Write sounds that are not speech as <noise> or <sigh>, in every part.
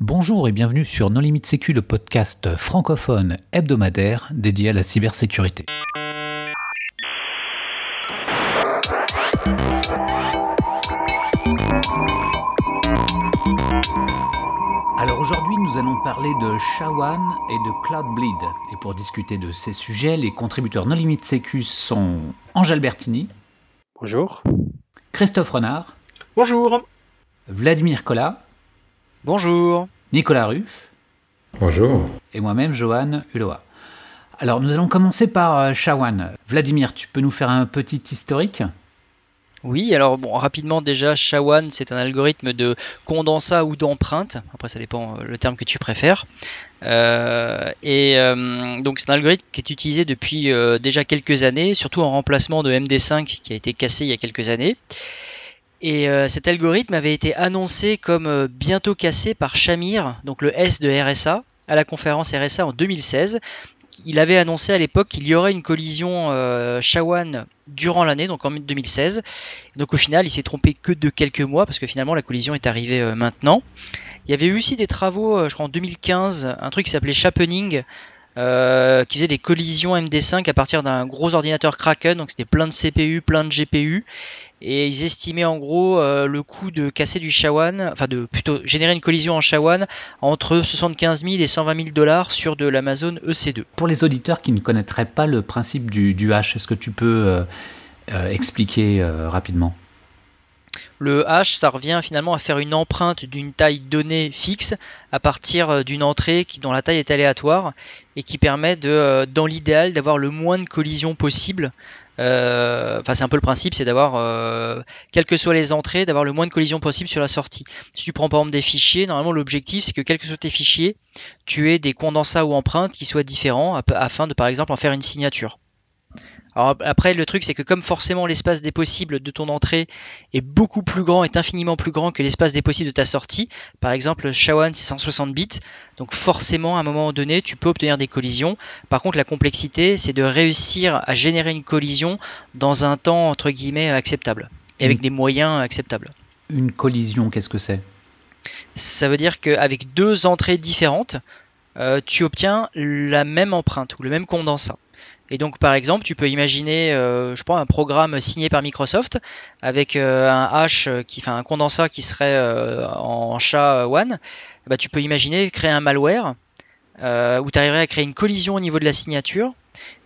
Bonjour et bienvenue sur Non Limite Sécu, le podcast francophone hebdomadaire dédié à la cybersécurité. Alors aujourd'hui, nous allons parler de Shawan et de Cloudbleed. Et pour discuter de ces sujets, les contributeurs Non Limite Sécu sont Angèle Bertini. Bonjour. Christophe Renard. Bonjour. Vladimir Collat. Bonjour. Nicolas Ruff. Bonjour. Et moi-même, Johan Uloa. Alors, nous allons commencer par euh, Shawan. Vladimir, tu peux nous faire un petit historique? Oui, alors bon, rapidement déjà, SHA-1, c'est un algorithme de condensat ou d'empreinte. Après, ça dépend euh, le terme que tu préfères. Euh, et euh, donc, c'est un algorithme qui est utilisé depuis déjà quelques années, surtout en remplacement de MD5 qui a été cassé il y a quelques années. Et cet algorithme avait été annoncé comme bientôt cassé par Shamir, donc le S de RSA, à la conférence RSA en 2016 il avait annoncé à l'époque qu'il y aurait une collision euh, Shawan durant l'année, donc en 2016. Donc au final, il s'est trompé que de quelques mois, parce que finalement la collision est arrivée euh, maintenant. Il y avait eu aussi des travaux, euh, je crois en 2015, un truc qui s'appelait Chapening, euh, qui faisait des collisions MD5 à partir d'un gros ordinateur Kraken, donc c'était plein de CPU, plein de GPU, et ils estimaient en gros euh, le coût de casser du SHA-1, enfin de plutôt générer une collision en SHA-1 entre 75 000 et 120 000 dollars sur de l'Amazon EC2. Pour les auditeurs qui ne connaîtraient pas le principe du, du hash, est-ce que tu peux euh, expliquer rapidement? Le hash, ça revient finalement à faire une empreinte d'une taille donnée fixe à partir euh, d'une entrée dont la taille est aléatoire et qui permet de, euh, dans l'idéal d'avoir le moins de collisions possible. Euh, enfin, c'est un peu le principe, c'est d'avoir, quelles que soient les entrées, d'avoir le moins de collisions possible sur la sortie. Si tu prends par exemple des fichiers, normalement l'objectif c'est que quels que soient tes fichiers, tu aies des condensats ou empreintes qui soient différents afin de par exemple en faire une signature. Alors après, le truc, c'est que comme forcément l'espace des possibles de ton entrée est beaucoup plus grand, est infiniment plus grand que l'espace des possibles de ta sortie, par exemple, SHA-1 c'est 160 bits, donc forcément à un moment donné, tu peux obtenir des collisions. Par contre, la complexité, c'est de réussir à générer une collision dans un temps entre guillemets acceptable et avec des moyens acceptables. Une collision, qu'est-ce que c'est? Ça veut dire qu'avec deux entrées différentes, euh, tu obtiens la même empreinte ou le même condensat. Et donc, par exemple, tu peux imaginer, euh, je pense, un programme signé par Microsoft avec euh, un hash qui fait un condensat qui serait euh, en SHA-1. Bah, tu peux imaginer créer un malware où tu arriverais à créer une collision au niveau de la signature,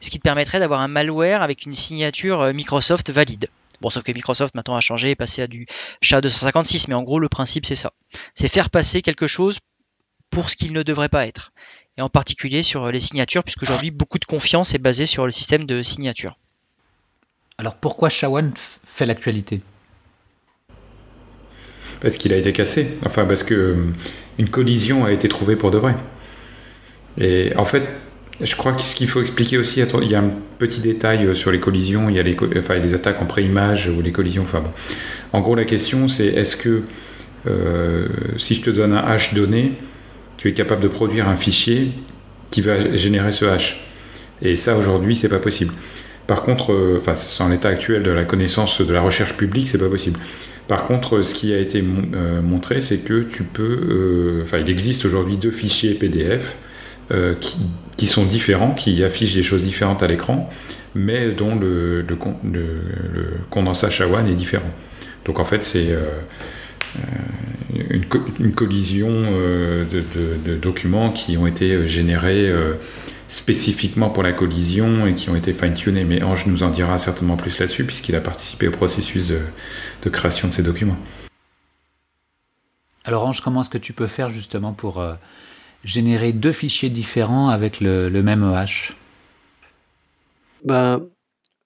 ce qui te permettrait d'avoir un malware avec une signature Microsoft valide. Bon, sauf que Microsoft maintenant a changé et passé à du SHA-256, mais en gros, le principe c'est ça. C'est faire passer quelque chose pour ce qu'il ne devrait pas être et en particulier sur les signatures, puisque aujourd'hui beaucoup de confiance est basée sur le système de signature. Alors pourquoi Shawan fait l'actualité? Parce qu'il a été cassé, enfin parce que euh, une collision a été trouvée pour de vrai. Et en fait, je crois que ce qu'il faut expliquer aussi, il y a un petit détail euh, sur les collisions, il y a les, enfin, les attaques en pré-image ou les collisions. Enfin bon. En gros, la question c'est est-ce que euh, si je te donne un hash donné, tu es capable de produire un fichier qui va générer ce hash. Et ça, aujourd'hui, c'est pas possible. Par contre, euh, enfin, en l'état actuel de la connaissance de la recherche publique, c'est pas possible. Par contre, ce qui a été euh, montré, c'est que tu peux, euh, enfin, il existe aujourd'hui deux fichiers PDF qui, sont différents, qui affichent des choses différentes à l'écran, mais dont le, le, le condensat SHA-1 est différent. Donc en fait, c'est une, une, collision euh, de, documents qui ont été euh, générés euh, spécifiquement pour la collision et qui ont été fine-tunés. Mais Ange nous en dira certainement plus là-dessus puisqu'il a participé au processus de, création de ces documents. Alors Ange, comment est-ce que tu peux faire justement pour générer deux fichiers différents avec le, le même EH ben,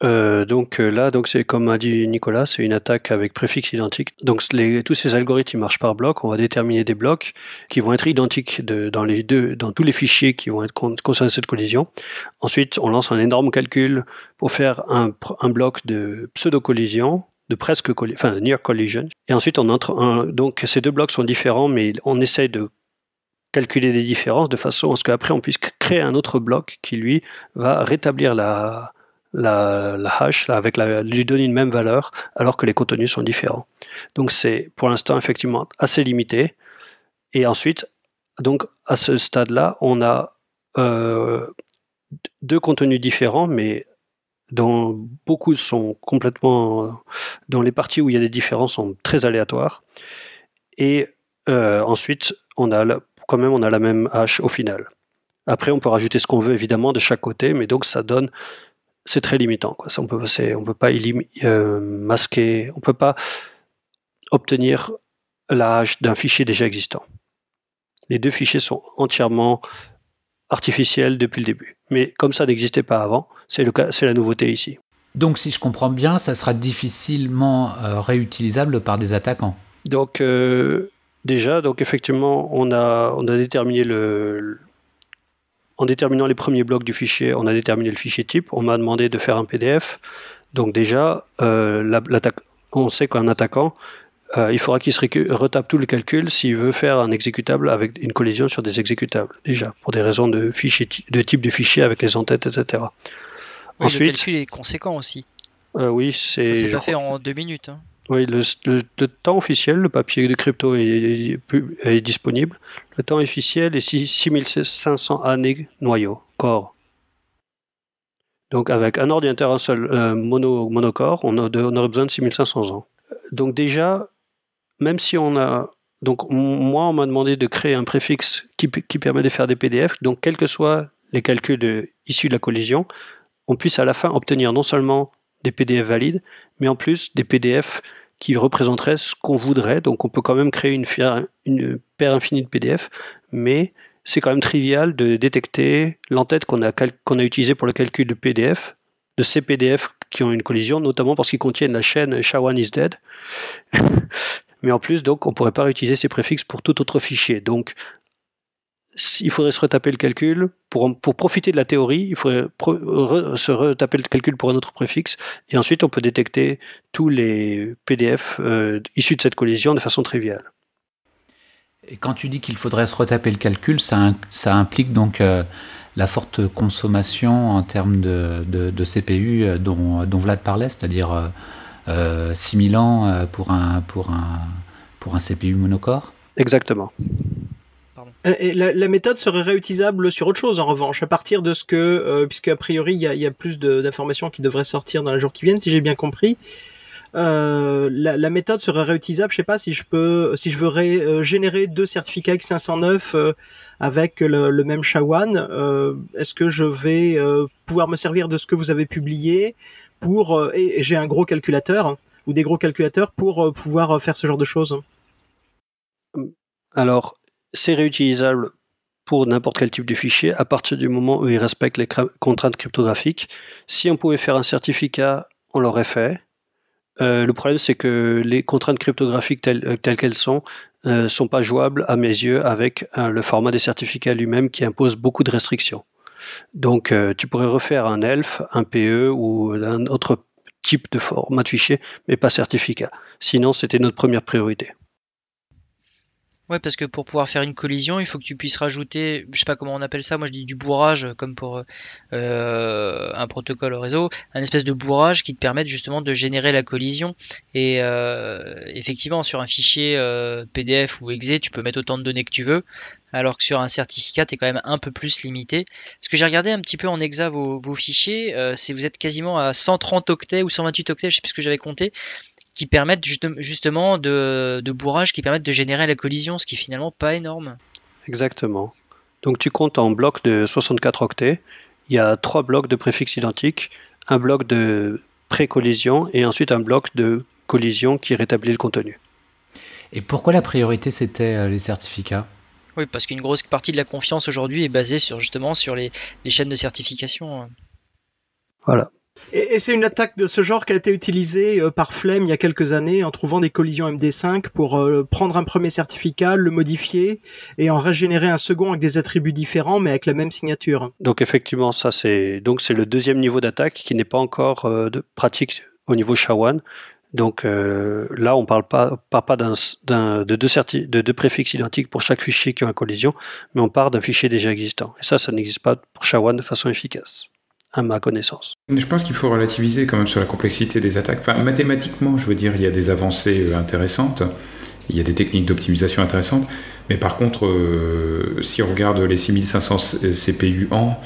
euh, donc euh, là, donc c'est comme a dit Nicolas, c'est une attaque avec préfixe identique. Donc les, tous ces algorithmes marchent par bloc. On va déterminer des blocs qui vont être identiques de, dans les deux, dans tous les fichiers qui vont être concernés cette collision. Ensuite, on lance un énorme calcul pour faire un, bloc de pseudo collision, de presque enfin de near collision. Et ensuite, donc ces deux blocs sont différents, mais on essaie de calculer des différences de façon à ce qu'après on puisse créer un autre bloc qui lui va rétablir la la, hash avec lui donner une même valeur alors que les contenus sont différents. Donc c'est pour l'instant effectivement assez limité. Et ensuite, Donc à ce stade-là, on a euh, deux contenus différents, mais dont beaucoup sont complètement, dans les parties où il y a des différences sont très aléatoires. Et euh, ensuite, on a quand même on a la même hache au final. Après, on peut rajouter ce qu'on veut évidemment de chaque côté, mais donc ça donne, c'est très limitant. Quoi. Ça, on peut, on peut pas euh, masquer, on peut pas obtenir la hache d'un fichier déjà existant. Les deux fichiers sont entièrement artificiels depuis le début. Mais comme ça n'existait pas avant, c'est la nouveauté ici. Donc si je comprends bien, ça sera difficilement euh, réutilisable par des attaquants. Donc euh, déjà, donc effectivement, on a, on a déterminé le, en déterminant les premiers blocs du fichier, on a déterminé le fichier type. On m'a demandé de faire un PDF. Donc déjà, euh, on sait qu'un attaquant, euh, il faudra qu'il se retape tout le calcul s'il veut faire un exécutable avec une collision sur des exécutables, déjà, pour des raisons de, fichier, de type de fichier avec les entêtes, etc. Ensuite, le calcul est conséquent aussi. Euh, oui, c'est. Ça s'est pas fait en deux minutes. Hein. Oui, le, temps officiel, le papier de crypto est, disponible. Le temps officiel est 6500 années noyau, corps. Donc avec un ordinateur un seul euh, mono, monocore, on, on aurait besoin de 6500 ans. Donc déjà, même si on a... Donc moi, on m'a demandé de créer un préfixe qui, qui, permet de faire des PDF. Donc quels que soient les calculs issus de la collision, on puisse à la fin obtenir non seulement des PDF valides, mais en plus des PDF qui représenteraient ce qu'on voudrait. Donc on peut quand même créer une, paire infinie de PDF, mais c'est quand même trivial de détecter l'entête qu'on a, utilisée pour le calcul de PDF, de ces PDF qui ont une collision, notamment parce qu'ils contiennent la chaîne SHA-1 is dead. <laughs> mais en plus, donc, on pourrait pas réutiliser ces préfixes pour tout autre fichier. Il faudrait se retaper le calcul. Pour, pour profiter de la théorie, il faudrait se retaper le calcul pour un autre préfixe. Et ensuite, on peut détecter tous les PDF euh, issus de cette collision de façon triviale. Et quand tu dis qu'il faudrait se retaper le calcul, ça, ça implique donc euh, la forte consommation en termes de, de, CPU euh, dont, dont, Vlad parlait, c'est-à-dire 6000 ans pour un, pour, un, pour un CPU monocore Exactement. Euh, et la, méthode serait réutilisable sur autre chose en revanche, à partir de ce que, euh, puisque a priori il y a, plus d'informations qui devraient sortir dans les jours qui viennent, si j'ai bien compris. Euh, la, méthode serait réutilisable. Je sais pas si je peux, si je veux générer deux certificats X509 avec le, même SHA-1, est-ce que je vais pouvoir me servir de ce que vous avez publié pour et, j'ai un gros calculateur hein, ou des gros calculateurs pour pouvoir faire ce genre de choses? Alors, c'est réutilisable pour n'importe quel type de fichier à partir du moment où il respecte les contraintes cryptographiques. Si on pouvait faire un certificat, on l'aurait fait. Euh, le problème, c'est que les contraintes cryptographiques telles, euh, qu'elles sont ne euh, sont pas jouables à mes yeux avec le format des certificats lui-même qui impose beaucoup de restrictions. Donc, tu pourrais refaire un ELF, un PE ou un autre type de format de fichier, mais pas certificat. Sinon, c'était notre première priorité. Ouais, parce que pour pouvoir faire une collision, il faut que tu puisses rajouter, je sais pas comment on appelle ça, moi je dis du bourrage, comme pour euh, un protocole au réseau, un espèce de bourrage qui te permette justement de générer la collision. Et euh, effectivement, sur un fichier euh, PDF ou exe, tu peux mettre autant de données que tu veux, alors que sur un certificat, tu es quand même un peu plus limité. Ce que j'ai regardé un petit peu en exa vos, vos fichiers, c'est vous êtes quasiment à 130 octets ou 128 octets, je sais plus ce que j'avais compté qui permettent justement de, de, bourrage qui permettent de générer la collision, ce qui est finalement pas énorme. Exactement. Donc tu comptes en bloc de 64 octets. Il y a trois blocs de préfixes identiques, un bloc de pré-collision et ensuite un bloc de collision qui rétablit le contenu. Et pourquoi la priorité c'était euh, les certificats? Oui, parce qu'une grosse partie de la confiance aujourd'hui est basée sur justement sur les, les chaînes de certification. Voilà. Et, c'est une attaque de ce genre qui a été utilisée euh, par Flemme il y a quelques années en trouvant des collisions MD5 pour euh, prendre un premier certificat, le modifier et en régénérer un second avec des attributs différents mais avec la même signature. Donc effectivement, ça c'est donc le deuxième niveau d'attaque qui n'est pas encore euh, pratique au niveau SHA-1. Donc là, on parle pas, de, deux de deux préfixes identiques pour chaque fichier qui a une collision, mais on part d'un fichier déjà existant. Et ça, ça n'existe pas pour SHA-1 de façon efficace à ma connaissance. Je pense qu'il faut relativiser quand même sur la complexité des attaques. Mathématiquement, je veux dire, il y a des avancées euh, intéressantes, il y a des techniques d'optimisation intéressantes, Mais par contre, si on regarde les 6500 CPU en,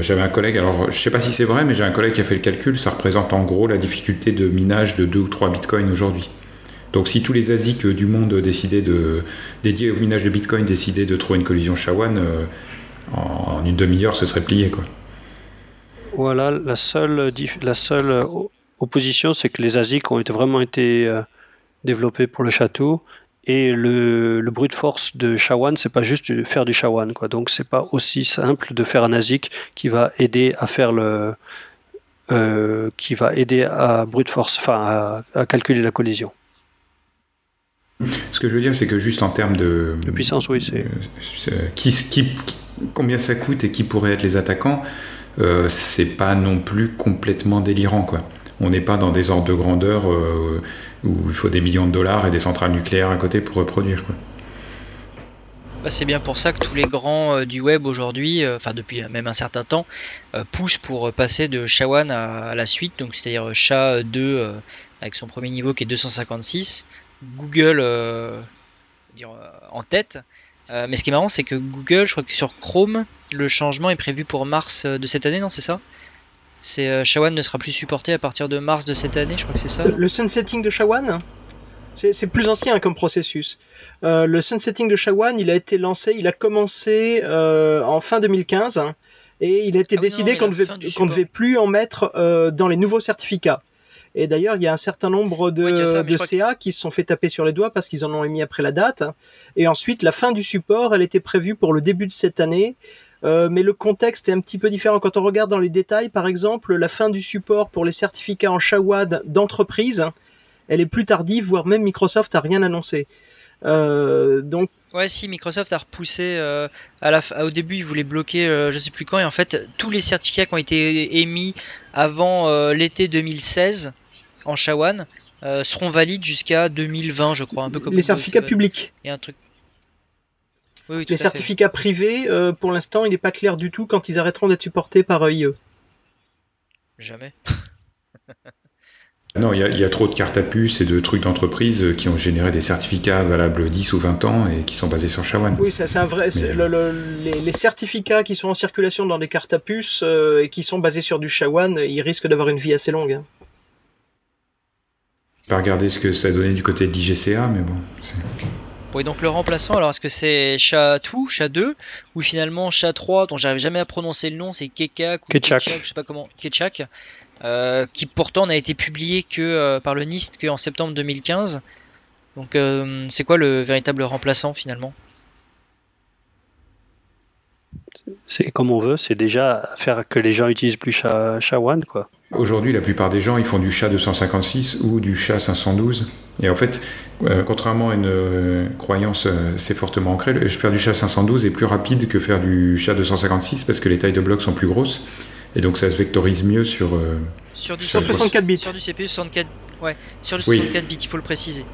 j'avais un collègue, alors je sais pas si c'est vrai, mais j'ai un collègue qui a fait le calcul, ça représente en gros la difficulté de minage de 2 ou 3 bitcoins aujourd'hui. Donc si tous les ASIC du monde décidaient de, dédiés au minage de bitcoin décidaient de trouver une collision SHA-1, en, une demi-heure, ce serait plié. Quoi. Voilà, la seule, la seule opposition, c'est que les ASIC ont été, vraiment été euh, développés pour le château. Et le, le brute force de SHA-1, c'est pas juste faire du SHA-1. Quoi. Donc c'est pas aussi simple de faire un ASIC qui va aider à faire le. Euh, qui va aider à brute force, enfin à, calculer la collision. Ce que je veux dire, c'est que juste en termes de, de puissance, oui, c'est. Euh, qui, qui, combien ça coûte et qui pourraient être les attaquants, euh, c'est pas non plus complètement délirant. Quoi. On n'est pas dans des ordres de grandeur euh, où il faut des millions de dollars et des centrales nucléaires à côté pour reproduire. Quoi. Bah, c'est bien pour ça que tous les grands euh, du web aujourd'hui, enfin depuis même un certain temps, poussent pour passer de SHA-1 à, la suite, donc c'est-à-dire SHA-2 avec son premier niveau qui est 256, Google en tête, euh, mais ce qui est marrant, c'est que Google, je crois que sur Chrome, le changement est prévu pour mars euh, de cette année, non C'est ça? C'est euh, SHA-1 ne sera plus supporté à partir de mars de cette année, je crois que c'est ça. Le sunsetting de SHA-1 c'est plus ancien comme processus. le sunsetting de SHA-1, il a été lancé, il a commencé en fin 2015 et il a été ah décidé qu'on ne devait plus en mettre dans les nouveaux certificats. Et d'ailleurs, il y a un certain nombre de, de CA qui se sont fait taper sur les doigts parce qu'ils en ont émis après la date. Et ensuite, la fin du support, elle était prévue pour le début de cette année. Euh, mais le contexte est un petit peu différent. Quand on regarde dans les détails, par exemple, la fin du support pour les certificats en Shawad d'entreprise, elle est plus tardive, voire même Microsoft a rien annoncé. Euh, donc ouais si Microsoft a repoussé euh, à la au début ils voulaient bloquer euh, je sais plus quand et en fait tous les certificats qui ont été émis avant euh, l'été 2016 en Shawan seront valides jusqu'à 2020, je crois, un peu comme les certificats publics. Et un truc. les certificats privés, pour l'instant, il n'est pas clair du tout quand ils arrêteront d'être supportés par IE. Jamais. <laughs> Non, il y, a trop de cartes à puce et de trucs d'entreprise qui ont généré des certificats valables 10 ou 20 ans et qui sont basés sur SHA-1. Oui, c'est un vrai. les, certificats qui sont en circulation dans des cartes à puce euh, et qui sont basés sur du SHA-1, ils risquent d'avoir une vie assez longue. Hein pas regarder ce que ça donnait du côté de l'IGCA, mais bon. Oui, donc le remplaçant, alors est-ce que c'est Chat2, Chat2, ou finalement Chat3, dont j'arrive jamais à prononcer le nom, c'est Kekak ou Ketchak, je sais pas comment, Ketchak, euh, qui pourtant n'a été publié que euh, par le NIST qu'en septembre 2015. Donc euh, c'est quoi le véritable remplaçant finalement? C'est comme on veut, c'est déjà faire que les gens utilisent plus SHA-1 quoi. Aujourd'hui, la plupart des gens, ils font du chat 256 ou du chat 512. Et en fait, euh, contrairement à une euh, croyance assez euh, fortement ancrée, faire du chat 512 est plus rapide que faire du chat 256 parce que les tailles de blocs sont plus grosses. Et donc ça se vectorise mieux sur... sur du 164 bits. Sur du CPU 64, ouais, sur du 64 bits, il faut le préciser.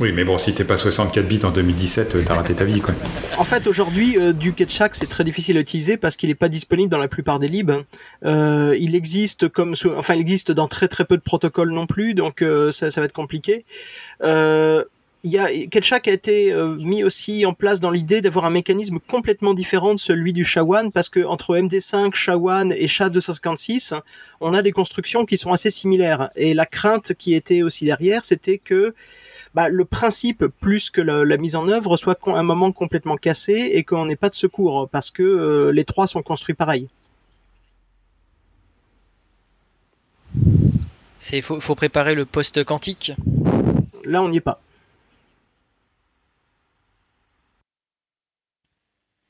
Oui, mais bon, si t'es pas 64 bits en 2017, t'as raté ta vie, quoi. En fait, aujourd'hui, euh, du Ketchak, c'est très difficile à utiliser parce qu'il n'est pas disponible dans la plupart des libs. Euh, il existe comme, enfin, il existe dans très très peu de protocoles non plus, donc euh, ça, ça va être compliqué. Euh, il y a, Ketchak a été euh, mis aussi en place dans l'idée d'avoir un mécanisme complètement différent de celui du SHA-1 parce que entre MD5, SHA-1 et SHA-256, on a des constructions qui sont assez similaires. Et la crainte qui était aussi derrière, c'était que bah, le principe plus que la, mise en œuvre soit un moment complètement cassé et qu'on n'ait pas de secours parce que euh, les trois sont construits pareil. C'est faut, faut préparer le post quantique? Là, on n'y est pas.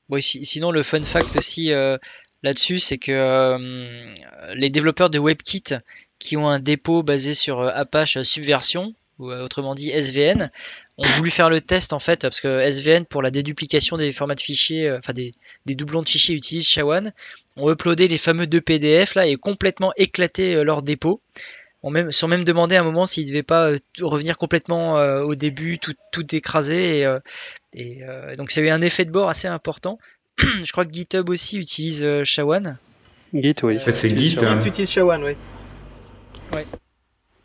Bon, sinon, le fun fact aussi euh, là-dessus, c'est que euh, les développeurs de WebKit qui ont un dépôt basé sur Apache Subversion ou euh, autrement dit SVN, ont voulu faire le test en fait, parce que SVN pour la déduplication des formats de fichiers, euh, enfin des, doublons de fichiers utilisent SHA-1, ont uploadé les fameux deux PDF là et complètement éclaté euh, leur dépôt. On même, sont même demandé à un moment s'ils ne devaient pas revenir complètement au début, tout, tout écrasé. Et, donc ça a eu un effet de bord assez important. <clears throat> Je crois que GitHub aussi utilise SHA-1. Git, oui. En fait, c'est Git. Git hein. utilise SHA-1, oui. Ouais.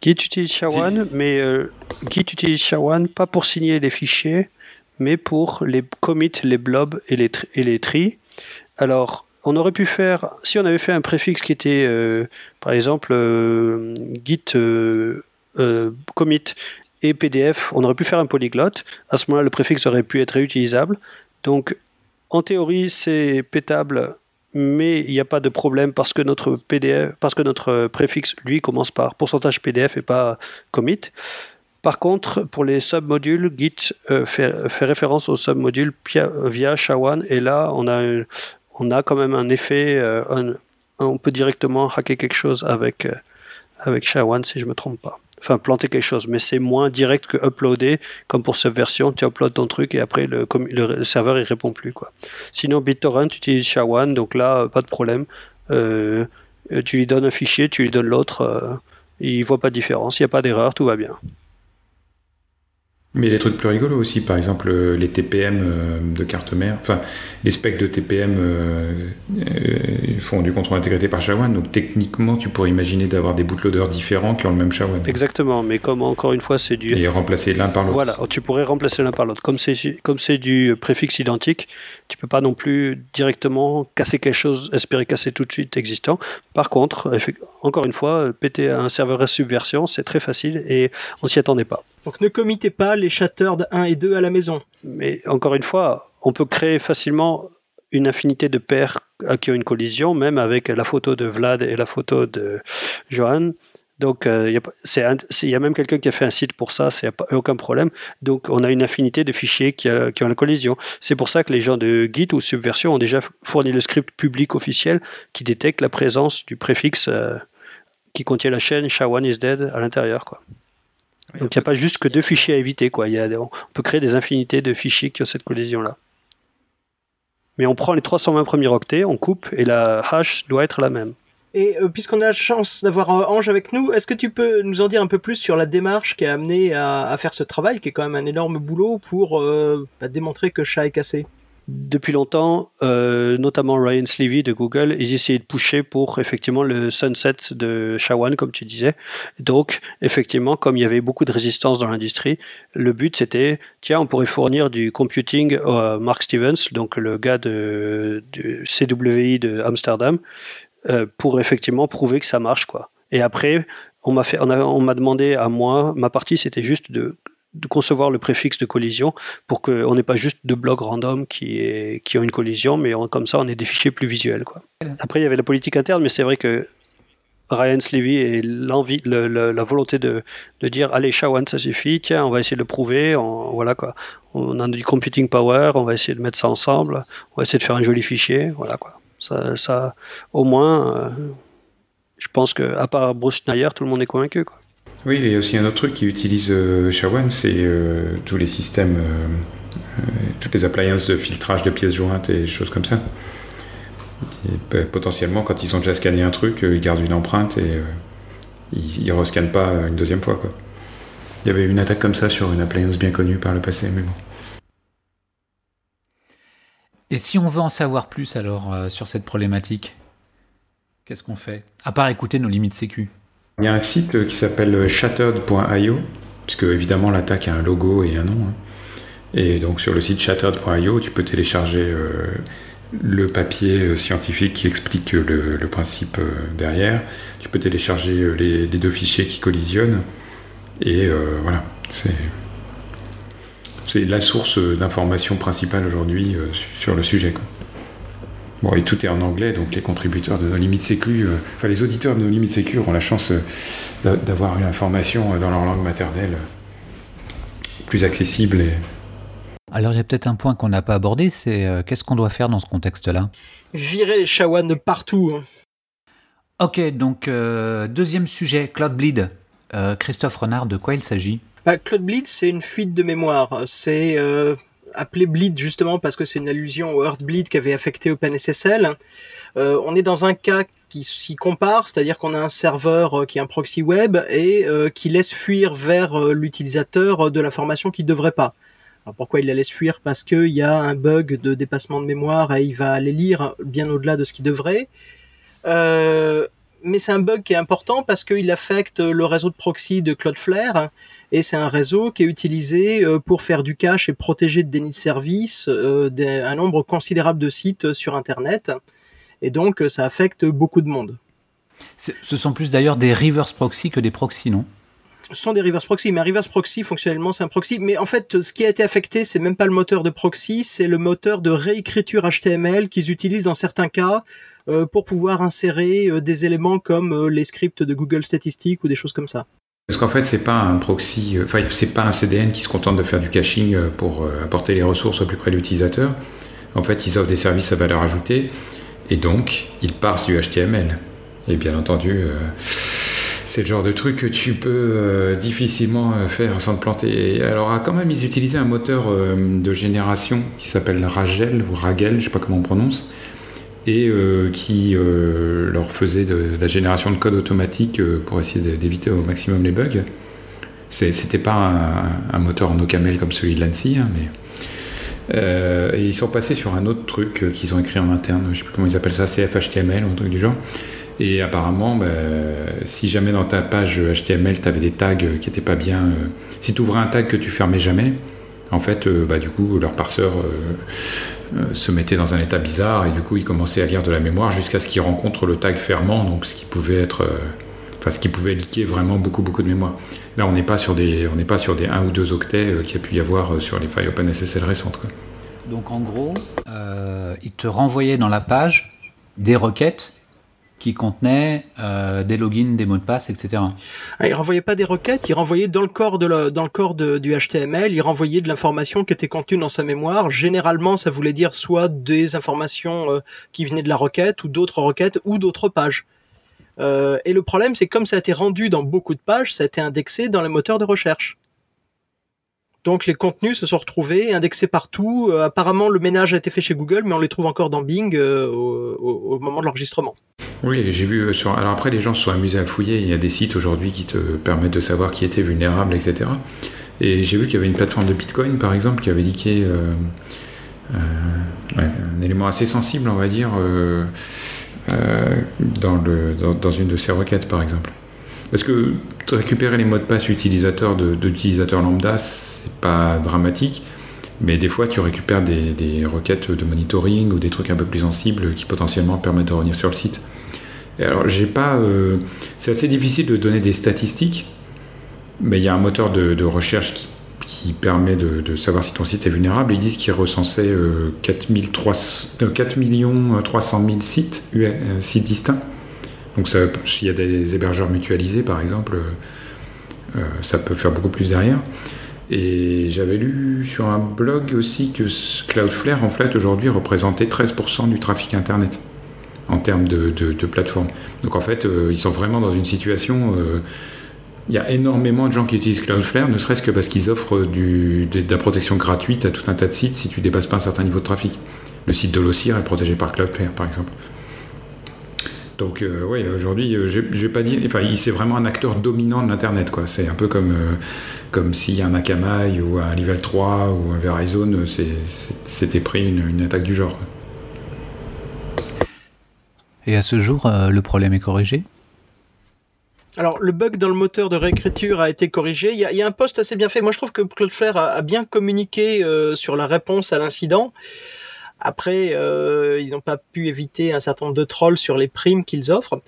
Git utilise SHA-1, mais euh, Git utilise SHA-1 pas pour signer les fichiers, mais pour les commits, les blobs et les, et les trees. Alors, on aurait pu faire, si on avait fait un préfixe qui était, euh, par exemple, euh, git euh, commit et PDF, on aurait pu faire un polyglotte. À ce moment-là, le préfixe aurait pu être réutilisable. Donc, en théorie, c'est pétable, mais il n'y a pas de problème parce que notre PDF, parce que notre préfixe, lui, commence par pourcentage PDF et pas commit. Par contre, pour les submodules, Git fait, référence aux submodules via SHA-1 et là, on a on a quand même un effet, euh, on peut directement hacker quelque chose avec, euh, avec SHA-1 si je ne me trompe pas. Enfin, planter quelque chose, mais c'est moins direct que uploader, comme pour Subversion, tu uploads ton truc et après le, le, serveur il répond plus. Quoi. Sinon, BitTorrent utilise SHA-1, donc là, pas de problème. Euh, tu lui donnes un fichier, tu lui donnes l'autre, il voit pas de différence, il n'y a pas d'erreur, tout va bien. Mais des trucs plus rigolos aussi, par exemple euh, les TPM euh, de carte mère, enfin les specs de TPM euh, font du contrôle intégrité par SHA-1, donc techniquement tu pourrais imaginer d'avoir des bootloaders différents qui ont le même SHA-1. Exactement, mais comme encore une fois c'est du... Et remplacer l'un par l'autre. Voilà, tu pourrais remplacer l'un par l'autre. Comme c'est, comme c'est du préfixe identique, tu peux pas non plus directement casser quelque chose, espérer casser tout de suite existant. Par contre, encore une fois, péter un serveur à subversion, c'est très facile et on s'y attendait pas. Donc ne committez pas les Shattered 1 et 2 à la maison. Mais encore une fois, on peut créer facilement une infinité de paires qui ont une collision, même avec la photo de Vlad et la photo de Johan. Donc, euh, il y, a même quelqu'un qui a fait un site pour ça, c'est aucun problème. Donc, on a une infinité de fichiers qui, ont la collision. C'est pour ça que les gens de Git ou Subversion ont déjà fourni le script public officiel qui détecte la présence du préfixe euh, qui contient la chaîne SHA-1 is dead à l'intérieur. Quoi. Donc il n'y a pas juste que deux fichiers à éviter. Quoi. Y a, on peut créer des infinités de fichiers qui ont cette collision-là. Mais on prend les 320 premiers octets, on coupe, et la hash doit être la même. Et euh, puisqu'on a la chance d'avoir euh, Ange avec nous, est-ce que tu peux nous en dire un peu plus sur la démarche qui a amené à, faire ce travail, qui est quand même un énorme boulot pour euh, bah, démontrer que chat est cassé? Depuis longtemps, euh, notamment Ryan Slevy de Google, ils essayaient de pousser pour effectivement le sunset de SHA-1, comme tu disais. Donc, effectivement, comme il y avait beaucoup de résistance dans l'industrie, le but c'était, tiens, on pourrait fournir du computing à Mark Stevens, donc le gars de, du CWI de Amsterdam, euh, pour effectivement prouver que ça marche, quoi. Et après, on m'a fait, on m'a demandé à moi, ma partie c'était juste de de concevoir le préfixe de collision pour qu'on n'ait pas juste deux blocs random qui, est, qui ont une collision, mais comme ça on ait des fichiers plus visuels. Quoi. Après il y avait la politique interne, mais c'est vrai que Ryan Slevy et la volonté de, de dire allez SHA-1 ça suffit, tiens on va essayer de le prouver, on, voilà quoi. On a du computing power, on va essayer de mettre ça ensemble, on va essayer de faire un joli fichier, voilà quoi. Ça, ça au moins, euh, je pense que à part Bruce Schneier, tout le monde est convaincu quoi. Oui, il y a aussi un autre truc qui utilise euh, SHA-1, c'est euh, tous les systèmes, euh, toutes les appliances de filtrage de pièces jointes et choses comme ça. potentiellement, quand ils ont déjà scanné un truc, ils gardent une empreinte et ils ne rescannent pas une deuxième fois. Quoi. Il y avait une attaque comme ça sur une appliance bien connue par le passé, mais bon. Et si on veut en savoir plus alors sur cette problématique, qu'est-ce qu'on fait? À part écouter nos limites sécu. Il y a un site qui s'appelle shattered.io, puisque évidemment l'attaque a un logo et un nom. Hein. Et donc sur le site shattered.io, tu peux télécharger euh, le papier euh, scientifique qui explique le, principe euh, derrière. Tu peux télécharger les, deux fichiers qui collisionnent. Et voilà, c'est c'est la source d'information principale aujourd'hui sur le sujet. Bon, et tout est en anglais, donc les contributeurs de nos limites sécu, euh, enfin les auditeurs de nos limites sécu ont la chance euh, d'avoir une information euh, dans leur langue maternelle plus accessible. Et... Alors il y a peut-être un point qu'on n'a pas abordé, c'est qu'est-ce qu'on doit faire dans ce contexte-là? Virer les shawan de partout. Hein. Ok, donc deuxième sujet, Cloud Bleed. Christophe Renard, de quoi il s'agit? Bah, Cloud Bleed, c'est une fuite de mémoire. C'est appelé Bleed justement parce que c'est une allusion au Heartbleed qui avait affecté OpenSSL. Euh, on est dans un cas qui s'y compare, c'est-à-dire qu'on a un serveur euh, qui est un proxy web et euh, qui laisse fuir vers l'utilisateur de l'information qu'il ne devrait pas. Alors pourquoi il la laisse fuir? Parce qu'il y a un bug de dépassement de mémoire et il va aller lire bien au-delà de ce qu'il devrait. Mais c'est un bug qui est important parce qu'il affecte le réseau de proxy de Cloudflare et c'est un réseau qui est utilisé euh, pour faire du cache et protéger de déni de service euh, un nombre considérable de sites sur Internet. Et donc, ça affecte beaucoup de monde. Ce sont plus d'ailleurs des reverse proxy que des proxys, non? Ce sont des reverse proxy, mais un reverse proxy, fonctionnellement, c'est un proxy. Mais en fait, ce qui a été affecté, c'est même pas le moteur de proxy, c'est le moteur de réécriture HTML qu'ils utilisent dans certains cas pour pouvoir insérer euh, des éléments comme euh, les scripts de Google Statistics ou des choses comme ça. Parce qu'en fait, c'est pas un proxy, enfin, c'est pas un CDN qui se contente de faire du caching pour apporter les ressources au plus près de l'utilisateur. En fait, ils offrent des services à valeur ajoutée et donc ils parsent du HTML. Et bien entendu, c'est le genre de truc que tu peux difficilement faire sans te planter. alors, quand même, ils utilisaient un moteur de génération qui s'appelle Ragel ou Ragel, je sais pas comment on prononce et euh, qui euh, leur faisait de, la génération de code automatique euh, pour essayer d'éviter au maximum les bugs. C'était pas un, moteur en OCaml comme celui de l'ANSI, hein, mais ils sont passés sur un autre truc qu'ils ont écrit en interne, je sais plus comment ils appellent ça, CFHTML ou un truc du genre. Et apparemment, bah, si jamais dans ta page HTML, tu avais des tags qui n'étaient pas bien. si tu ouvrais un tag que tu fermais jamais, en fait, bah, du coup, leur parseur se mettait dans un état bizarre et du coup il commençait à lire de la mémoire jusqu'à ce qu'il rencontre le tag fermant, donc ce qui pouvait être, euh, enfin ce qui pouvait liquer vraiment beaucoup beaucoup de mémoire. Là on n'est pas sur des, on n'est pas sur des 1 ou 2 octets euh, qu'il y a pu y avoir sur les failles OpenSSL récentes. Donc en gros, il te renvoyait dans la page des requêtes contenait euh, des logins, des mots de passe, etc. Ah, il renvoyait pas des requêtes, il renvoyait dans le corps de dans le corps du HTML, il renvoyait de l'information qui était contenue dans sa mémoire. Généralement, ça voulait dire soit des informations euh, qui venaient de la requête, ou d'autres requêtes, ou d'autres pages. Euh, et le problème, c'est comme ça a été rendu dans beaucoup de pages, ça a été indexé dans les moteurs de recherche. Donc les contenus se sont retrouvés indexés partout. Euh, apparemment, le ménage a été fait chez Google, mais on les trouve encore dans Bing euh, au, moment de l'enregistrement. Oui, j'ai vu. Euh, sur... Alors après, les gens se sont amusés à fouiller. Il y a des sites aujourd'hui qui te permettent de savoir qui était vulnérable, etc. Et j'ai vu qu'il y avait une plateforme de Bitcoin, par exemple, qui avait liqué un élément assez sensible, on va dire, dans, une de ces requêtes, par exemple. Parce que récupérer les mots de passe utilisateurs d'utilisateurs lambda, c'est pas dramatique. Mais des fois, tu récupères des, requêtes de monitoring ou des trucs un peu plus sensibles qui potentiellement permettent de revenir sur le site. Alors, j'ai pas. Euh, c'est assez difficile de donner des statistiques, mais il y a un moteur de, recherche qui, permet de, savoir si ton site est vulnérable. Ils disent qu'ils recensaient 4, 4 millions 300 000 sites, euh, sites distincts. Donc s'il y a des hébergeurs mutualisés par exemple, euh, ça peut faire beaucoup plus derrière. Et j'avais lu sur un blog aussi que Cloudflare en fait aujourd'hui représentait 13% du trafic internet en termes de, plateforme. Donc en fait euh, ils sont vraiment dans une situation... Euh, il y a énormément de gens qui utilisent Cloudflare, ne serait-ce que parce qu'ils offrent de, la protection gratuite à tout un tas de sites si tu dépasses pas un certain niveau de trafic. Le site de l'OCIR est protégé par Cloudflare, par exemple. Donc euh, oui, aujourd'hui, euh, vais pas dire, enfin, c'est vraiment un acteur dominant de l'internet, quoi. C'est un peu comme comme si un Akamai ou un Level 3 ou un Verizon s'était pris une, attaque du genre. Et à ce jour, le problème est corrigé? Alors, le bug dans le moteur de réécriture a été corrigé. Il y a, un post assez bien fait. Moi, je trouve que Cloudflare a, a bien communiqué sur la réponse à l'incident. Après, euh, ils n'ont pas pu éviter un certain nombre de trolls sur les primes qu'ils offrent.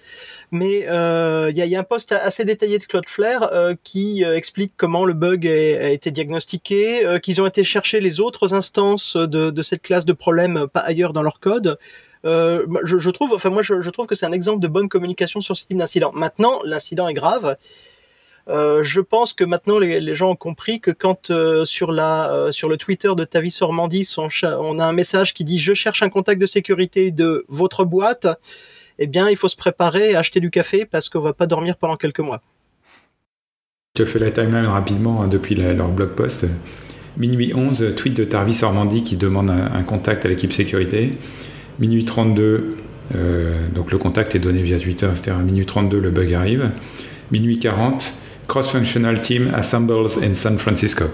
Mais euh, il y, a, un post assez détaillé de Cloudflare euh, qui explique comment le bug a, été diagnostiqué, qu'ils ont été chercher les autres instances de, cette classe de problème pas ailleurs dans leur code. Je, trouve, enfin moi, je trouve que c'est un exemple de bonne communication sur ce type d'incident. Maintenant, l'incident est grave euh, je pense que maintenant les, gens ont compris que quand euh, sur la euh, sur le Twitter de Tavis Ormandis on, on, a un message qui dit je cherche un contact de sécurité de votre boîte, eh bien il faut se préparer à acheter du café parce qu'on va pas dormir pendant quelques mois. As fait la timeline rapidement hein, depuis leur blog post. Minuit 11, tweet de Tarvis Ormandi qui demande un, contact à l'équipe sécurité. Minuit 32, donc le contact est donné via Twitter, à minuit 32 le bug arrive. Minuit 40, cross-functional team assembles in San Francisco.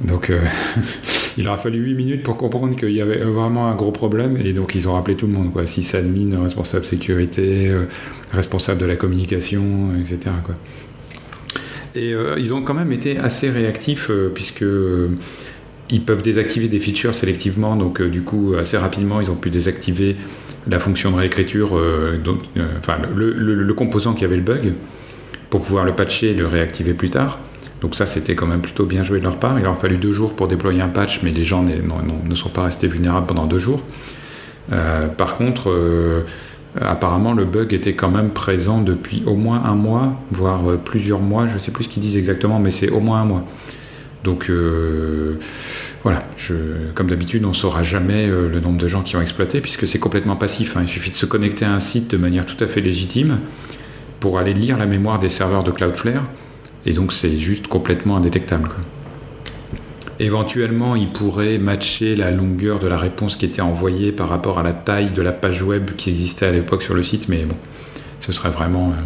Donc, euh, <laughs> Il aura fallu 8 minutes pour comprendre qu'il y avait vraiment un gros problème et donc ils ont rappelé tout le monde, quoi. Sysadmin, responsable sécurité, euh, responsable de la communication, etc. Et euh, ils ont quand même été assez réactifs euh, puisque ils peuvent désactiver des features sélectivement, donc du coup assez rapidement ils ont pu désactiver la fonction de réécriture, enfin le, composant qui avait le bug pour pouvoir le patcher et le réactiver plus tard. Donc ça, c'était quand même plutôt bien joué de leur part. Il leur a fallu deux jours pour déployer un patch, mais les gens ne sont pas restés vulnérables pendant deux jours. Euh, par contre, euh, apparemment, le bug était quand même présent depuis au moins un mois, voire euh, plusieurs mois. Je ne sais plus ce qu'ils disent exactement, mais c'est au moins un mois. Donc voilà, comme d'habitude, on ne saura jamais le nombre de gens qui ont exploité, puisque c'est complètement passif. Hein. Il suffit de se connecter à un site de manière tout à fait légitime pour aller lire la mémoire des serveurs de Cloudflare et donc c'est juste complètement indétectable. Éventuellement, il pourrait matcher la longueur de la réponse qui était envoyée par rapport à la taille de la page web qui existait à l'époque sur le site, mais bon, ce serait vraiment. Euh,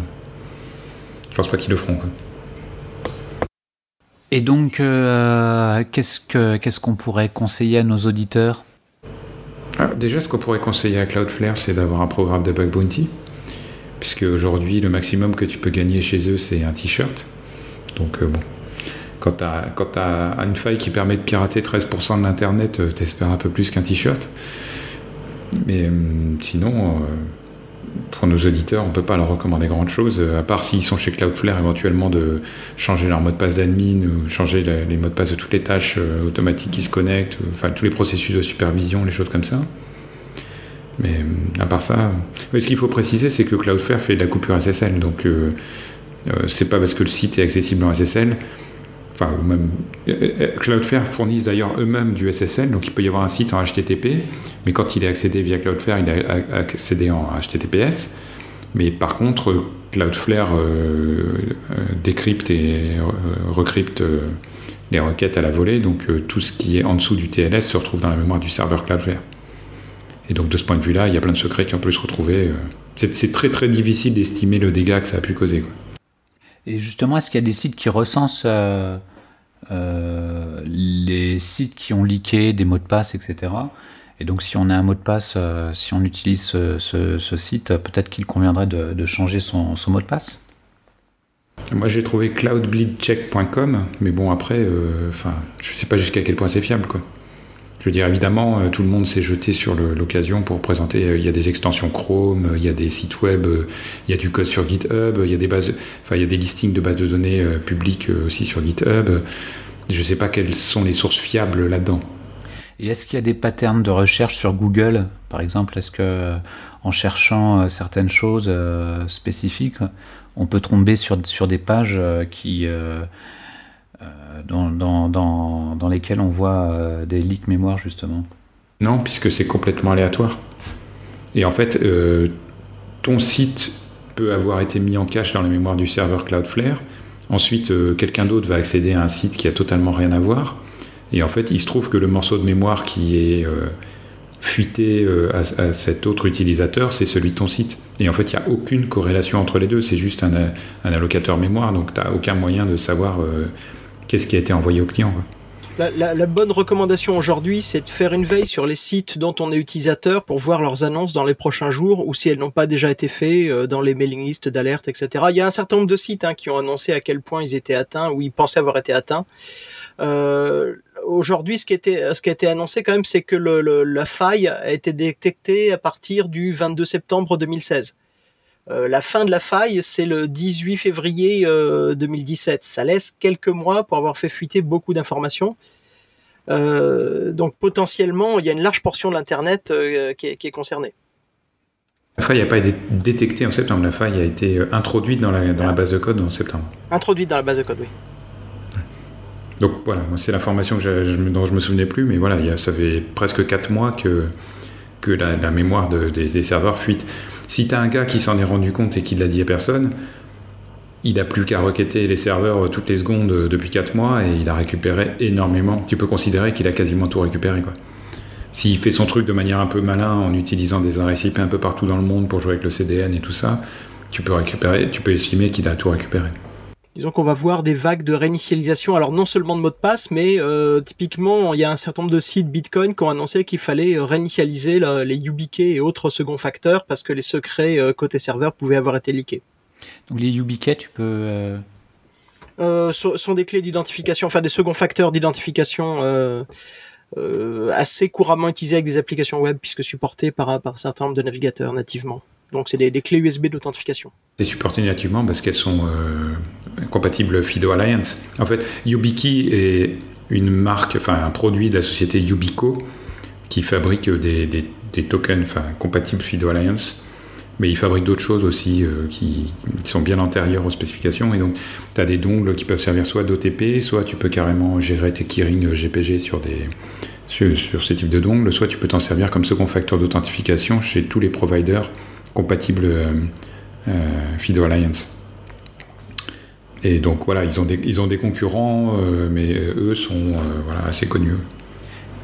je pense pas qu'ils le feront. Et donc, euh, qu'est-ce qu'on pourrait conseiller à nos auditeurs? Ah, Déjà, ce qu'on pourrait conseiller à Cloudflare, c'est d'avoir un programme de bug bounty, puisque aujourd'hui, le maximum que tu peux gagner chez eux, c'est un t-shirt. Donc euh, bon, quand tu as, une faille qui permet de pirater 13% de l'internet, euh, t'espères un peu plus qu'un t-shirt. Mais euh, sinon, pour nos auditeurs, on ne peut pas leur recommander grand chose, à part s'ils sont chez Cloudflare, éventuellement de changer leur mot de passe d'admin ou changer les, mots de passe de toutes les tâches automatiques qui se connectent, enfin tous les processus de supervision, les choses comme ça. Mais à part ça, ce qu'il faut préciser, c'est que Cloudflare fait de la coupure SSL, donc c'est pas parce que le site est accessible en SSL. Enfin, même euh, euh, Cloudflare fournissent d'ailleurs eux-mêmes du SSL, donc il peut y avoir un site en HTTP, mais quand il est accédé via Cloudflare, il est accédé en HTTPS. Mais par contre, Cloudflare décrypte et recrypte les requêtes à la volée, donc tout ce qui est en dessous du TLS se retrouve dans la mémoire du serveur Cloudflare. Et donc de ce point de vue-là, il y a plein de secrets qui ont pu se retrouver. C'est très très difficile d'estimer le dégât que ça a pu causer. Et justement, est-ce qu'il y a des sites qui recensent euh, euh, les sites qui ont leaké des mots de passe, etc. Et donc, si on a un mot de passe, euh, si on utilise ce, site, peut-être qu'il conviendrait de, changer son, mot de passe? Moi, j'ai trouvé cloudbleedcheck.com, mais bon, après, je ne sais pas jusqu'à quel point c'est fiable, quoi. Je veux dire, évidemment, euh, tout le monde s'est jeté sur l'occasion pour présenter. Euh, il y a des extensions Chrome, euh, il y a des sites web, il y a du code sur GitHub, il y a des bases, enfin, il y a des listings de bases de données publiques aussi sur GitHub. Je ne sais pas quelles sont les sources fiables là-dedans. Et est-ce qu'il y a des patterns de recherche sur Google, par exemple? Est-ce que, en cherchant certaines choses spécifiques, on peut tomber sur, sur des pages qui dans, dans, dans, lesquels on voit euh, des leaks mémoire justement Non, puisque c'est complètement aléatoire. Et en fait, euh, ton site peut avoir été mis en cache dans la mémoire du serveur Cloudflare. Ensuite, euh, quelqu'un d'autre va accéder à un site qui a totalement rien à voir. Et en fait, il se trouve que le morceau de mémoire qui est fuité à, cet autre utilisateur, c'est celui de ton site. Et en fait, il n'y a aucune corrélation entre les deux. C'est juste un, un, allocateur mémoire, donc tu n'as aucun moyen de savoir qu'est-ce qui a été envoyé au client. La, bonne recommandation aujourd'hui, c'est de faire une veille sur les sites dont on est utilisateur pour voir leurs annonces dans les prochains jours ou si elles n'ont pas déjà été faites euh, dans les mailing lists d'alerte, etc. Il y a un certain nombre de sites hein, qui ont annoncé à quel point ils étaient atteints ou ils pensaient avoir été atteints. Euh, aujourd'hui, ce qui était, ce qui a été annoncé quand même, c'est que la faille a été détectée à partir du 22 septembre 2016. Euh, la fin de la faille, c'est le 18 février 2017. Euh, Ça laisse quelques mois pour avoir fait fuiter beaucoup d'informations. Euh, donc potentiellement, il y a une large portion de l'Internet qui, est concernée. La faille n'a pas été détectée en septembre, la faille a été introduite dans la, dans la base de code en septembre. Introduite dans la base de code, oui. Donc voilà, c'est l'information dont je me souvenais plus, mais voilà, ça fait presque 4 mois que, que la, mémoire des, des serveurs fuite. Si tu un gars qui s'en est rendu compte et qui l'a dit à personne, il n'a plus qu'à requêter les serveurs toutes les secondes depuis 4 mois et il a récupéré énormément. Tu peux considérer qu'il a quasiment tout récupéré. Quoi. S'il fait son truc de manière un peu malin en utilisant des RSIP un peu partout dans le monde pour jouer avec le CDN et tout ça, tu peux récupérer, tu peux estimer qu'il a tout récupéré. Disons qu'on va voir des vagues de réinitialisation. Alors non seulement de mots de passe, mais euh, typiquement, il y a un certain nombre de sites Bitcoin qui ont annoncé qu'il fallait euh, réinitialiser les YubiKey et autres second facteurs parce que les secrets euh, côté serveur pouvaient avoir été leakés. Donc les YubiKey, tu peux... sont, des clés d'identification, enfin des second facteurs d'identification assez couramment utilisés avec des applications web puisque supportées par, par un certain nombre de navigateurs nativement. Donc c'est des, clés USB d'authentification. C'est supporté nativement parce qu'elles sont euh, compatibles FIDO Alliance. En fait, YubiKey est une marque, enfin un produit de la société Yubico qui fabrique des, tokens enfin, compatibles FIDO Alliance. Mais ils fabriquent d'autres choses aussi euh, qui, sont bien antérieures aux spécifications. Et donc, tu as des dongles qui peuvent servir soit d'OTP, soit tu peux carrément gérer tes keyring GPG sur, des, sur ces types de dongles, soit tu peux t'en servir comme second facteur d'authentification chez tous les providers compatible euh, euh, FIDO Alliance. Et donc voilà, ils ont des, ils ont des concurrents, euh, mais eux sont voilà, assez connus.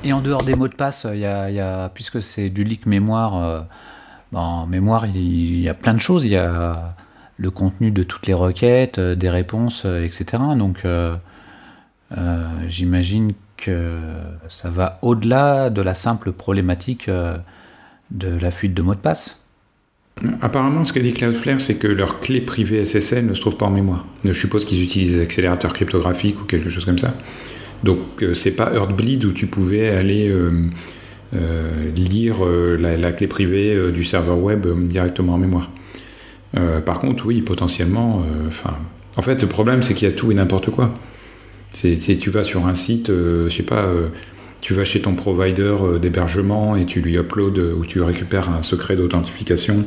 Et en dehors des mots de passe, y a, puisque c'est du leak mémoire, ben, en mémoire, il y a plein de choses. Il y a le contenu de toutes les requêtes, des réponses, etc. Donc j'imagine que ça va au-delà de la simple problématique de la fuite de mots de passe. Apparemment, ce qu'a dit Cloudflare, c'est que leur clé privée SSL ne se trouve pas en mémoire. Je suppose qu'ils utilisent des accélérateurs cryptographiques ou quelque chose comme ça. Donc, euh, c'est pas Heartbleed où tu pouvais aller euh, euh, lire la, clé privée du serveur web directement en mémoire. par contre, oui, potentiellement. En fait, le problème, c'est qu'il y a tout et n'importe quoi. C'est, tu vas sur un site, je sais pas tu vas chez ton provider d'hébergement et tu lui uploads ou tu récupères un secret d'authentification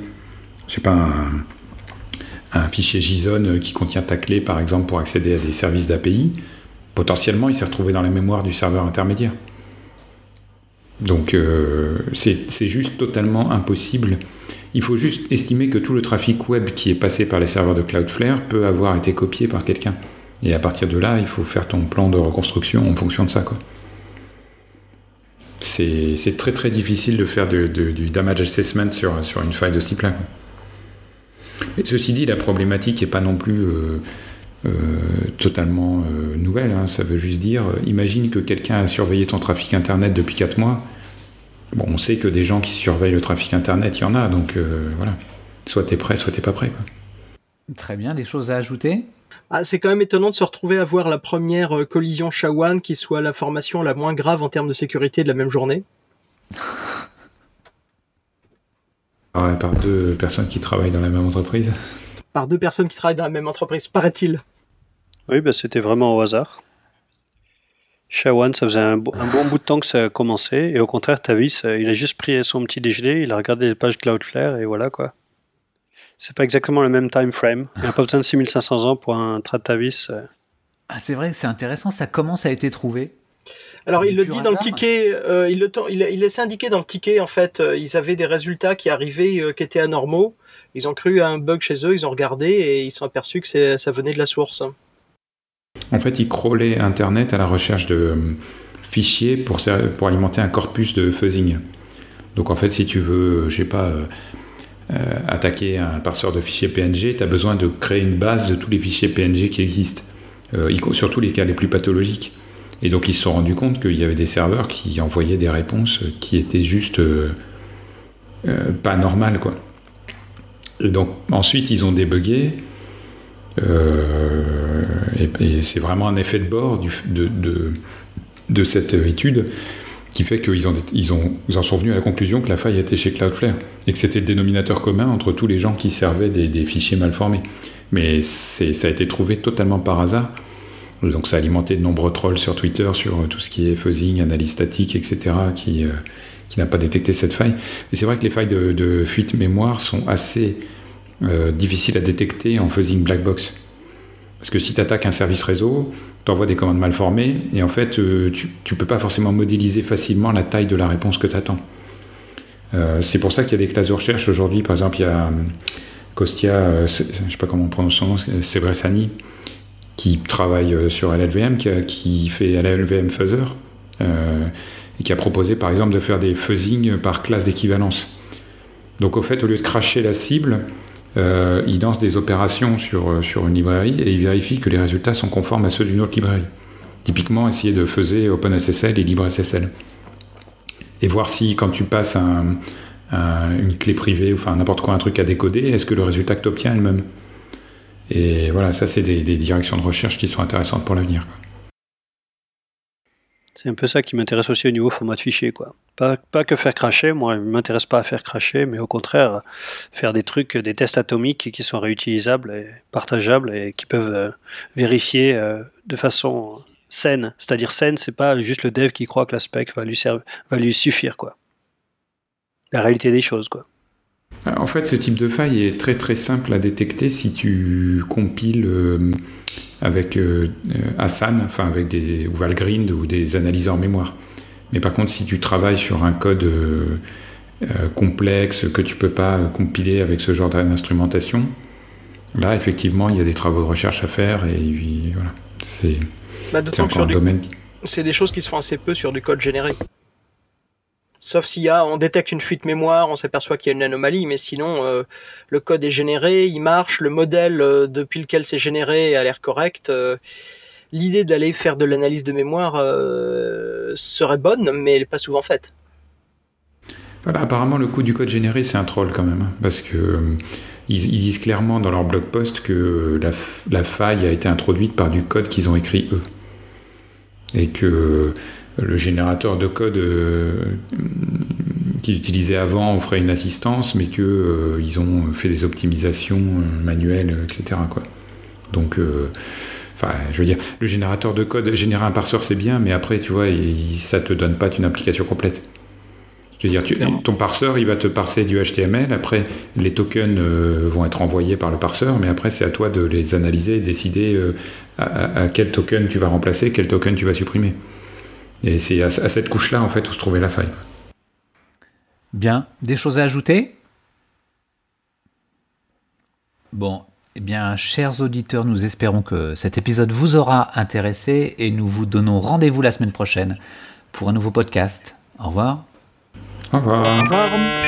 je sais pas, un, fichier JSON qui contient ta clé, par exemple, pour accéder à des services d'API, potentiellement, il s'est retrouvé dans la mémoire du serveur intermédiaire. Donc, euh, c'est juste totalement impossible. Il faut juste estimer que tout le trafic web qui est passé par les serveurs de Cloudflare peut avoir été copié par quelqu'un. Et à partir de là, il faut faire ton plan de reconstruction en fonction de ça. C'est très très difficile de faire du damage assessment sur, sur une faille de ce type-là ceci dit, la problématique n'est pas non plus euh, euh, totalement euh, nouvelle. Hein. Ça veut juste dire, imagine que quelqu'un a surveillé ton trafic Internet depuis 4 mois. Bon, on sait que des gens qui surveillent le trafic Internet, il y en a, donc voilà. Soit tu es prêt, soit tu pas prêt. Très bien, des choses à ajouter? Ah, c'est quand même étonnant de se retrouver à voir la première collision Shawan qui soit la formation la moins grave en termes de sécurité de la même journée. <laughs> Ah par deux personnes qui travaillent dans la même entreprise Par deux personnes qui travaillent dans la même entreprise, paraît-il. Oui, bah, c'était vraiment au hasard. Shawan, ça faisait un, bon bout de temps que ça a commencé, et au contraire, Tavis, il a juste pris son petit déjeuner, il a regardé les pages Cloudflare, et voilà quoi. C'est pas exactement le même time frame. Il n'y a pas besoin de 6500 ans pour un Tavis. Ah, c'est vrai, c'est intéressant, ça commence à être trouvé? Alors il le dit dans le ticket, euh, il, le, il, il laissait indiquer dans le ticket en fait, euh, ils avaient des résultats qui arrivaient euh, qui étaient anormaux. Ils ont cru à un bug chez eux, ils ont regardé et ils sont aperçus que ça venait de la source. En fait, ils crawlaient Internet à la recherche de fichiers pour, pour alimenter un corpus de fuzzing. Donc en fait, si tu veux, je sais pas, attaquer un parseur de fichiers PNG, tu as besoin de créer une base de tous les fichiers PNG qui existent, surtout les cas les plus pathologiques. Et donc ils se sont rendus compte qu'il y avait des serveurs qui envoyaient des réponses qui étaient juste euh, euh, pas normales. Quoi. Et donc ensuite ils ont débugué. Euh, et, c'est vraiment un effet de bord de, de, cette étude qui fait qu'ils ont, ils ont, en sont venus à la conclusion que la faille était chez Cloudflare et que c'était le dénominateur commun entre tous les gens qui servaient des, des fichiers mal formés. Mais ça a été trouvé totalement par hasard donc ça a alimenté de nombreux trolls sur Twitter sur euh, tout ce qui est fuzzing, analyse statique, etc., qui, euh, qui n'a pas détecté cette faille. Mais c'est vrai que les failles de, fuite mémoire sont assez euh, difficiles à détecter en fuzzing black box. Parce que si tu attaques un service réseau, tu envoies des commandes mal formées, et en fait, tu ne peux pas forcément modéliser facilement la taille de la réponse que tu attends. c'est pour ça qu'il y a des classes de recherche aujourd'hui. Par exemple, il y a Kostia, je ne sais pas comment on prononce son nom, Sebresani, qui travaille euh, sur LLVM, qui, fait LLVM Fuzzer, euh, et qui a proposé par exemple de faire des fuzzing par classe d'équivalence. Donc au fait, au lieu de cracher la cible, euh, il lance des opérations sur, sur une librairie et il vérifie que les résultats sont conformes à ceux d'une autre librairie. Typiquement, essayer de faisait OpenSSL et LibreSSL. Et voir si, quand tu passes une clé privée, enfin n'importe quoi, un truc à décoder, est-ce que le résultat que tu obtiens est le même Et voilà, ça, c'est des, directions de recherche qui sont intéressantes pour l'avenir. C'est un peu ça qui m'intéresse aussi au niveau format de fichier. Quoi. Pas, pas que faire cracher, moi, je ne m'intéresse pas à faire cracher, mais au contraire, faire des trucs, des tests atomiques qui sont réutilisables et partageables et qui peuvent euh, vérifier euh, de façon saine. C'est-à-dire saine, c'est pas juste le dev qui croit que la spec va lui, va lui suffire. quoi. La réalité des choses. quoi. En fait, ce type de faille est très très simple à détecter si tu compiles euh, avec euh, Asana, enfin avec des ou Valgrind ou des analyseurs mémoire. Mais par contre, si tu travailles sur un code euh, complexe que tu peux pas compiler avec ce genre d'instrumentation, là effectivement, il y a des travaux de recherche à faire et voilà, c'est bah, encore un domaine. C'est des choses qui se font assez peu sur du code généré. Sauf s'il y a, on détecte une fuite mémoire, on s'aperçoit qu'il y a une anomalie, mais sinon euh, le code est généré, il marche, le modèle euh, depuis lequel c'est généré a l'air correct. Euh, l'idée d'aller faire de l'analyse de mémoire serait bonne, mais elle n'est pas souvent faite. Voilà, apparemment le coût du code généré c'est un troll quand même, hein, parce que ils, disent clairement dans leur blog post que la, la faille a été introduite par du code qu'ils ont écrit eux, et que le générateur de code euh, qu'ils utilisaient avant offrait une assistance, mais qu'ils euh, ils ont fait des optimisations euh, manuelles, etc. Quoi. Donc, enfin, je veux dire, le générateur de code, générer un parseur, c'est bien, mais après, tu vois, il, ça te donne pas une application complète. Je veux dire, tu, ton parseur, il va te parser du HTML. Après, les tokens vont être envoyés par le parseur, mais après, c'est à toi de les analyser, décider à, à, quel token tu vas remplacer, quel token tu vas supprimer. Et c'est à, cette couche-là, en fait, où se trouvait la faille. Bien. Des choses à ajouter? Bon, eh bien, chers auditeurs, nous espérons que cet épisode vous aura intéressé et nous vous donnons rendez-vous la semaine prochaine pour un nouveau podcast. Au revoir. Au revoir. Au revoir.